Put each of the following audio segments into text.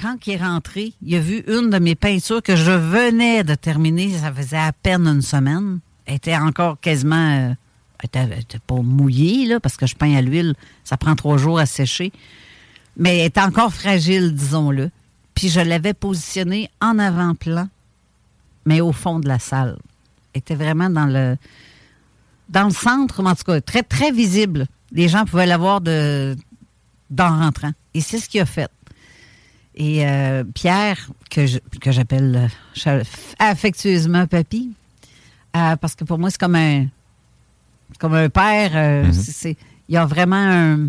Quand il est rentré, il a vu une de mes peintures que je venais de terminer. Ça faisait à peine une semaine. Elle était encore quasiment. euh, elle était, elle était pas mouillée, là, parce que je peins à l'huile. Ça prend trois jours à sécher. Mais elle était encore fragile, disons-le. Puis je l'avais positionnée en avant-plan, mais au fond de la salle. Elle était vraiment dans le dans le centre, mais en tout cas, très, très visible. Les gens pouvaient la voir de, d'en rentrant. Et c'est ce qu'il a fait. Et euh, Pierre, que, je- que j'appelle euh, affectueusement Papy, euh, parce que pour moi, c'est comme un, comme un père. euh, Mhm. c'est- il y a vraiment un,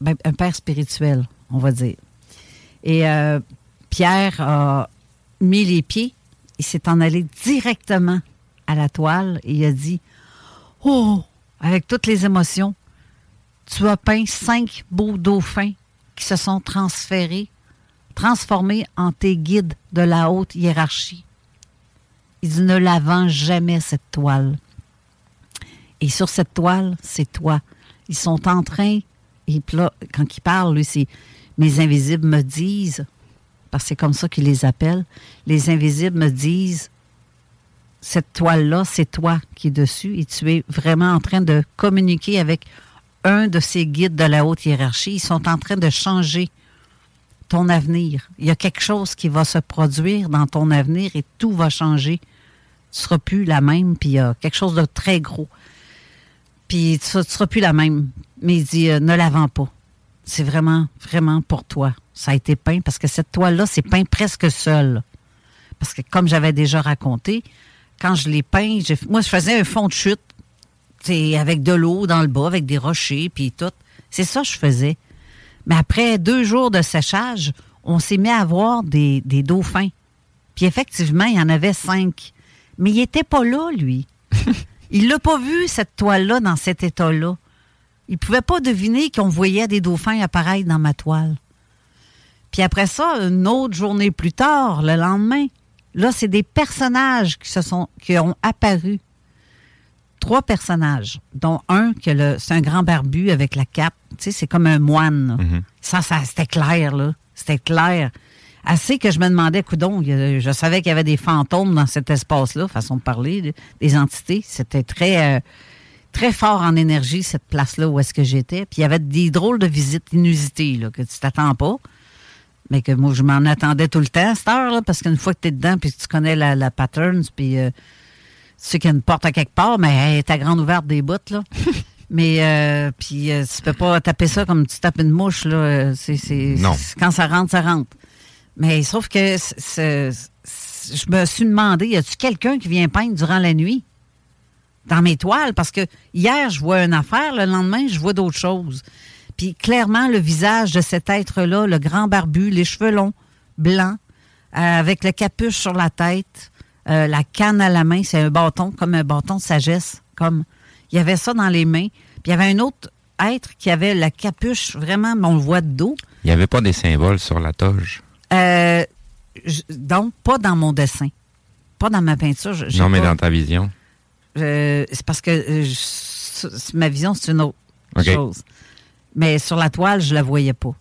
ben, un père spirituel, on va dire. Et Pierre a mis les pieds, il s'est en allé directement à la toile et il a dit Oh, avec toutes les émotions, tu as peint cinq beaux dauphins qui se sont transférés, transformés en tes guides de la haute hiérarchie. Il dit ne la jamais, cette toile. Et sur cette toile, c'est toi. Ils sont en train, et là, quand il parle, lui, c'est mes invisibles me disent, parce que c'est comme ça qu'il les appelle, les invisibles me disent cette toile-là, c'est toi qui es dessus et tu es vraiment en train de communiquer avec un de ces guides de la haute hiérarchie. Ils sont en train de changer avenir. Il y a quelque chose qui va se produire dans ton avenir et tout va changer. Tu seras plus la même, puis il y a quelque chose de très gros. Puis tu, tu seras plus la même. Mais il dit, euh, ne la vends pas. C'est vraiment, vraiment pour toi. Ça a été peint parce que cette toile-là, c'est peint presque seul. Parce que comme j'avais déjà raconté, quand je l'ai peint, moi, je faisais un fond de chute, avec de l'eau dans le bas, avec des rochers, puis tout. C'est ça que je faisais. Mais après deux jours de séchage, on s'est mis à voir des, des dauphins. Puis effectivement, il y en avait cinq. Mais il n'était pas là, lui. il l'a pas vu, cette toile-là, dans cet état-là. Il pouvait pas deviner qu'on voyait des dauphins apparaître dans ma toile. Puis après ça, une autre journée plus tard, le lendemain, là, c'est des personnages qui se sont qui ont apparu. Trois personnages, dont un que c'est un grand barbu avec la cape. Tu sais, c'est comme un moine. là. Ça, ça c'était clair, là. C'était clair. Assez que je me demandais, coudon, je savais qu'il y avait des fantômes dans cet espace-là, façon de parler, de- des entités. C'était très, euh, très fort en énergie, cette place-là où est-ce que j'étais. Puis il y avait des drôles de visites inusitées, là, que tu t'attends pas. Mais que moi, je m'en attendais tout le temps à cette heure-là, parce qu'une fois que tu es dedans, puis que tu connais la, la patterns, puis euh, tu sais qu'il y a une porte à quelque part, mais elle est à grande ouverte des bouts, là. mais, euh, puis euh, tu peux pas taper ça comme tu tapes une mouche, là. C'est, c'est, Non. c'est- quand ça rentre, ça rentre. Mais sauf que je me suis demandé, y a-tu quelqu'un qui vient peindre durant la nuit? Dans mes toiles? Parce que hier, je vois une affaire, le lendemain, je vois d'autres choses. Puis clairement, le visage de cet être-là, le grand barbu, les cheveux longs, blancs, euh, avec le capuche sur la tête, euh, la canne à la main, c'est un bâton, comme un bâton de sagesse. Comme il y avait ça dans les mains. Puis il y avait un autre être qui avait la capuche, vraiment, mais on le voit de dos. Il n'y avait pas des symboles sur la toge. Euh, je- donc, pas dans mon dessin. Pas dans ma peinture. je- Non, mais pas- dans ta vision. euh, c'est parce que euh, je- ma vision, c'est une autre chose. Mais sur la toile, je la voyais pas.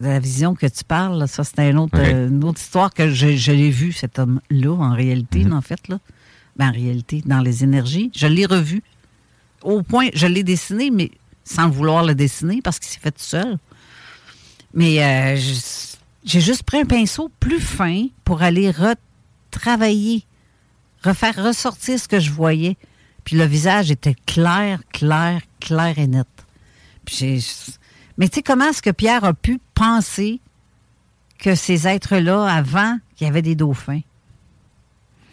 La vision que tu parles, ça, c'était une autre, OK. euh, une autre histoire que je, je l'ai vu, cet homme-là, en réalité, Mhm. en fait. Là. Ben, en réalité, dans les énergies. Je l'ai revu. Au point, je l'ai dessiné, mais sans vouloir le dessiner, parce qu'il s'est fait tout seul. Mais euh, j'ai juste pris un pinceau plus fin pour aller retravailler, refaire ressortir ce que je voyais. Puis le visage était clair, clair, clair et net. Puis Mais tu sais, comment est-ce que Pierre a pu penser que ces êtres-là, avant, qu'il y avait des dauphins?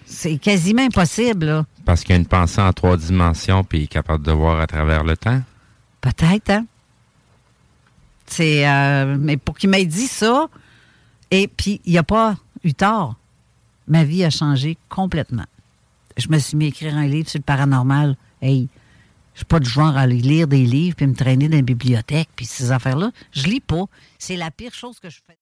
C'est quasiment impossible, là. Parce qu'il y a une pensée en trois dimensions puis il est capable de voir à travers le temps? Peut-être, hein? C'est. euh, mais pour qu'il m'ait dit ça, et puis il n'y a pas eu tort. Ma vie a changé complètement. Je me suis mis à écrire un livre sur le paranormal. Hey, je suis pas du genre à lire des livres puis me traîner dans les bibliothèques puis ces affaires-là. Je lis pas. C'est la pire chose que je fais.